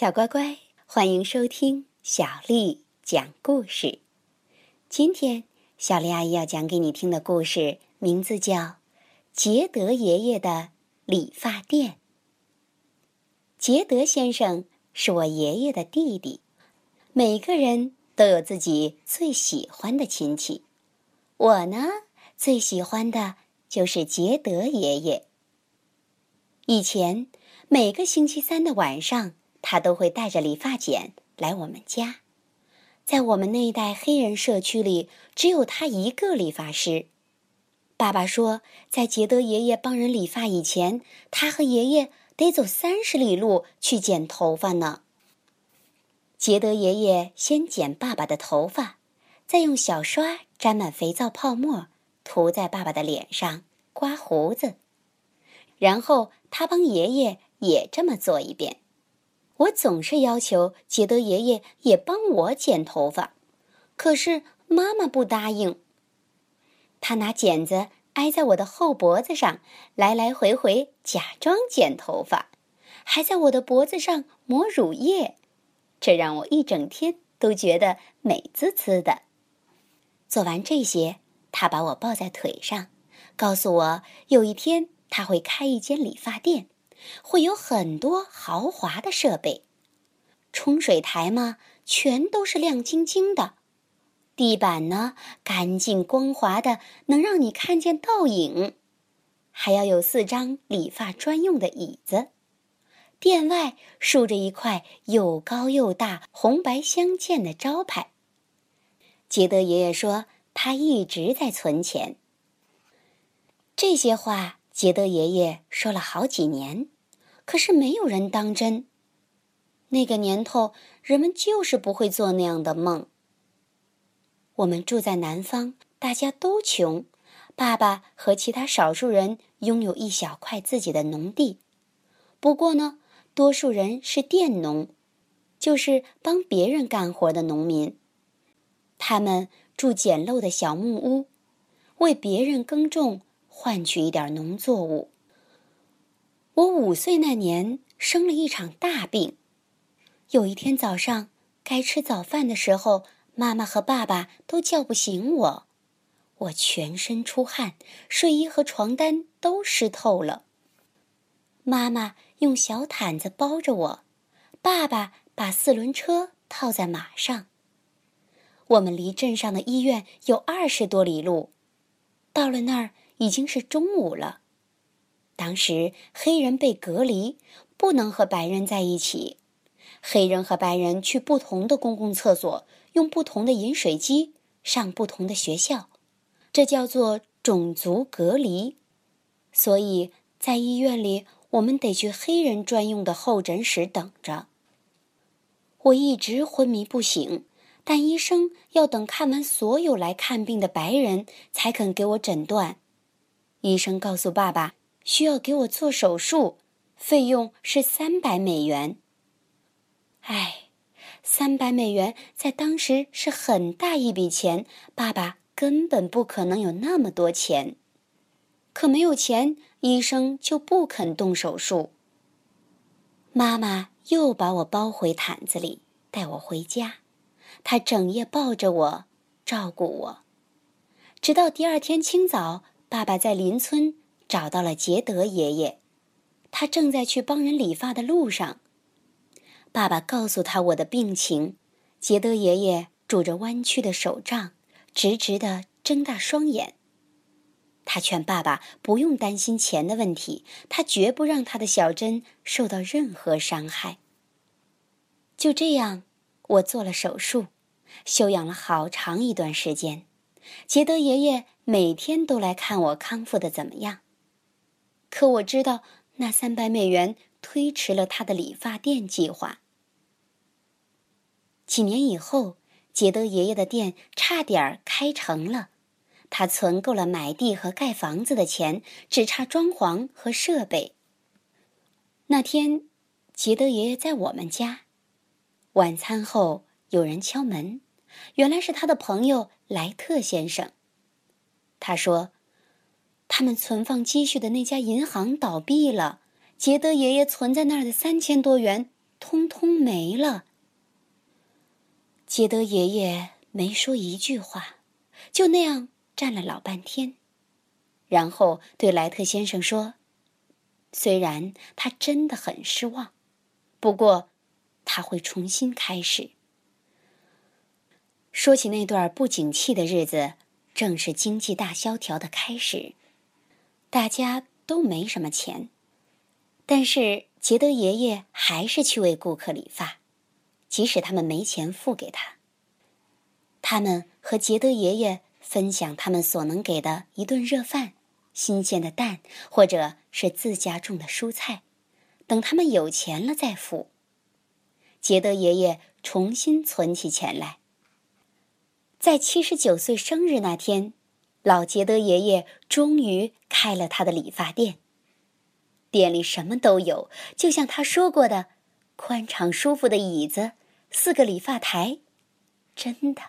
小乖乖，欢迎收听小丽讲故事。今天，小丽阿姨要讲给你听的故事名字叫《杰德爷爷的理发店》。杰德先生是我爷爷的弟弟，每个人都有自己最喜欢的亲戚。我呢，最喜欢的就是杰德爷爷。以前，每个星期三的晚上。他都会带着理发剪来我们家，在我们那一带黑人社区里，只有他一个理发师。爸爸说，在杰德爷爷帮人理发以前，他和爷爷得走三十里路去剪头发呢。杰德爷爷先剪爸爸的头发，再用小刷沾满肥皂泡沫涂在爸爸的脸上刮胡子，然后他帮爷爷也这么做一遍。我总是要求杰德爷爷也帮我剪头发，可是妈妈不答应。他拿剪子挨在我的后脖子上，来来回回假装剪头发，还在我的脖子上抹乳液，这让我一整天都觉得美滋滋的。做完这些，他把我抱在腿上，告诉我有一天他会开一间理发店。会有很多豪华的设备，冲水台嘛，全都是亮晶晶的；地板呢，干净光滑的，能让你看见倒影；还要有四张理发专用的椅子。店外竖着一块又高又大、红白相间的招牌。杰德爷爷说，他一直在存钱。这些话。杰德爷爷说了好几年，可是没有人当真。那个年头，人们就是不会做那样的梦。我们住在南方，大家都穷。爸爸和其他少数人拥有一小块自己的农地，不过呢，多数人是佃农，就是帮别人干活的农民。他们住简陋的小木屋，为别人耕种。换取一点农作物。我五岁那年生了一场大病。有一天早上该吃早饭的时候，妈妈和爸爸都叫不醒我。我全身出汗，睡衣和床单都湿透了。妈妈用小毯子包着我，爸爸把四轮车套在马上。我们离镇上的医院有二十多里路，到了那儿。已经是中午了。当时黑人被隔离，不能和白人在一起。黑人和白人去不同的公共厕所，用不同的饮水机，上不同的学校，这叫做种族隔离。所以在医院里，我们得去黑人专用的候诊室等着。我一直昏迷不醒，但医生要等看完所有来看病的白人，才肯给我诊断。医生告诉爸爸，需要给我做手术，费用是三百美元。唉，三百美元在当时是很大一笔钱，爸爸根本不可能有那么多钱。可没有钱，医生就不肯动手术。妈妈又把我包回毯子里，带我回家。她整夜抱着我，照顾我，直到第二天清早。爸爸在邻村找到了杰德爷爷，他正在去帮人理发的路上。爸爸告诉他我的病情，杰德爷爷拄着弯曲的手杖，直直的睁大双眼。他劝爸爸不用担心钱的问题，他绝不让他的小珍受到任何伤害。就这样，我做了手术，休养了好长一段时间。杰德爷爷。每天都来看我康复的怎么样，可我知道那三百美元推迟了他的理发店计划。几年以后，杰德爷爷的店差点开成了，他存够了买地和盖房子的钱，只差装潢和设备。那天，杰德爷爷在我们家，晚餐后有人敲门，原来是他的朋友莱特先生。他说：“他们存放积蓄的那家银行倒闭了，杰德爷爷存在那儿的三千多元通通没了。杰德爷爷没说一句话，就那样站了老半天，然后对莱特先生说：“虽然他真的很失望，不过他会重新开始。”说起那段不景气的日子，正是经济大萧条的开始，大家都没什么钱，但是杰德爷爷还是去为顾客理发，即使他们没钱付给他。他们和杰德爷爷分享他们所能给的一顿热饭、新鲜的蛋，或者是自家种的蔬菜，等他们有钱了再付。杰德爷爷重新存起钱来。在七十九岁生日那天，老杰德爷爷终于开了他的理发店。店里什么都有，就像他说过的，宽敞舒服的椅子，四个理发台，真的，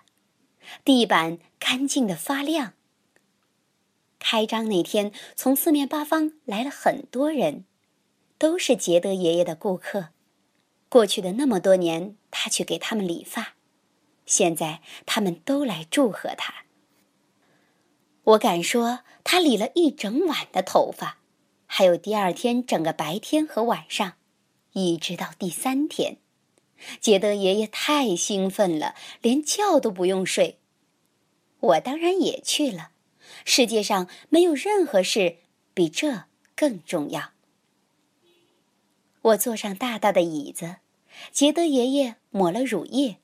地板干净的发亮。开张那天，从四面八方来了很多人，都是杰德爷爷的顾客。过去的那么多年，他去给他们理发。现在他们都来祝贺他。我敢说，他理了一整晚的头发，还有第二天整个白天和晚上，一直到第三天。杰德爷爷太兴奋了，连觉都不用睡。我当然也去了。世界上没有任何事比这更重要。我坐上大大的椅子，杰德爷爷抹了乳液。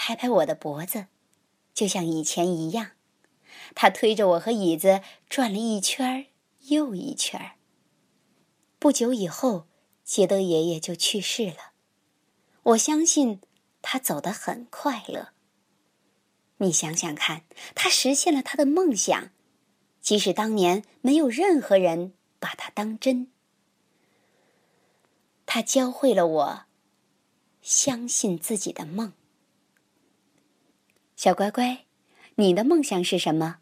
拍拍我的脖子，就像以前一样。他推着我和椅子转了一圈又一圈。不久以后，杰德爷爷就去世了。我相信他走得很快乐。你想想看，他实现了他的梦想，即使当年没有任何人把他当真。他教会了我相信自己的梦。小乖乖，你的梦想是什么？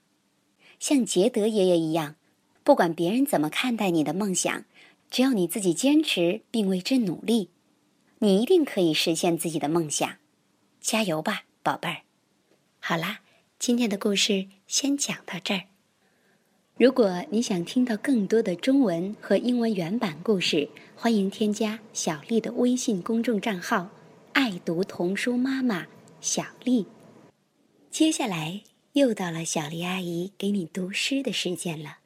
像杰德爷爷一样，不管别人怎么看待你的梦想，只要你自己坚持并为之努力，你一定可以实现自己的梦想。加油吧，宝贝儿！好啦，今天的故事先讲到这儿。如果你想听到更多的中文和英文原版故事，欢迎添加小丽的微信公众账号“爱读童书妈妈小丽”。接下来又到了小丽阿姨给你读诗的时间了。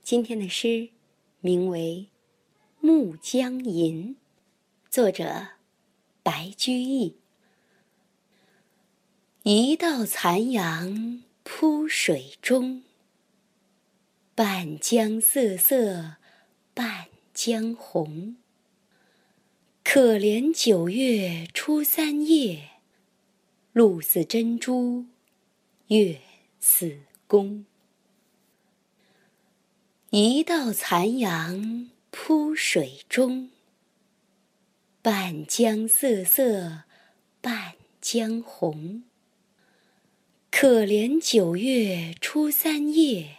今天的诗名为《暮江吟》，作者白居易。一道残阳铺水中，半江瑟瑟半江红。可怜九月初三夜。露似真珠，月似弓。一道残阳铺水中，半江瑟瑟半江红。可怜九月初三夜，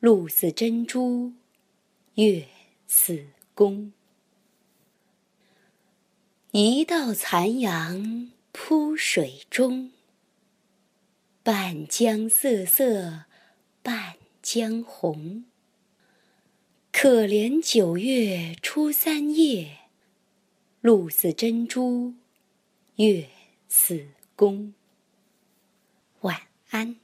露似真珠，月似弓。一道残阳。铺水中，半江瑟瑟半江红。可怜九月初三夜，露似珍珠，月似弓。晚安。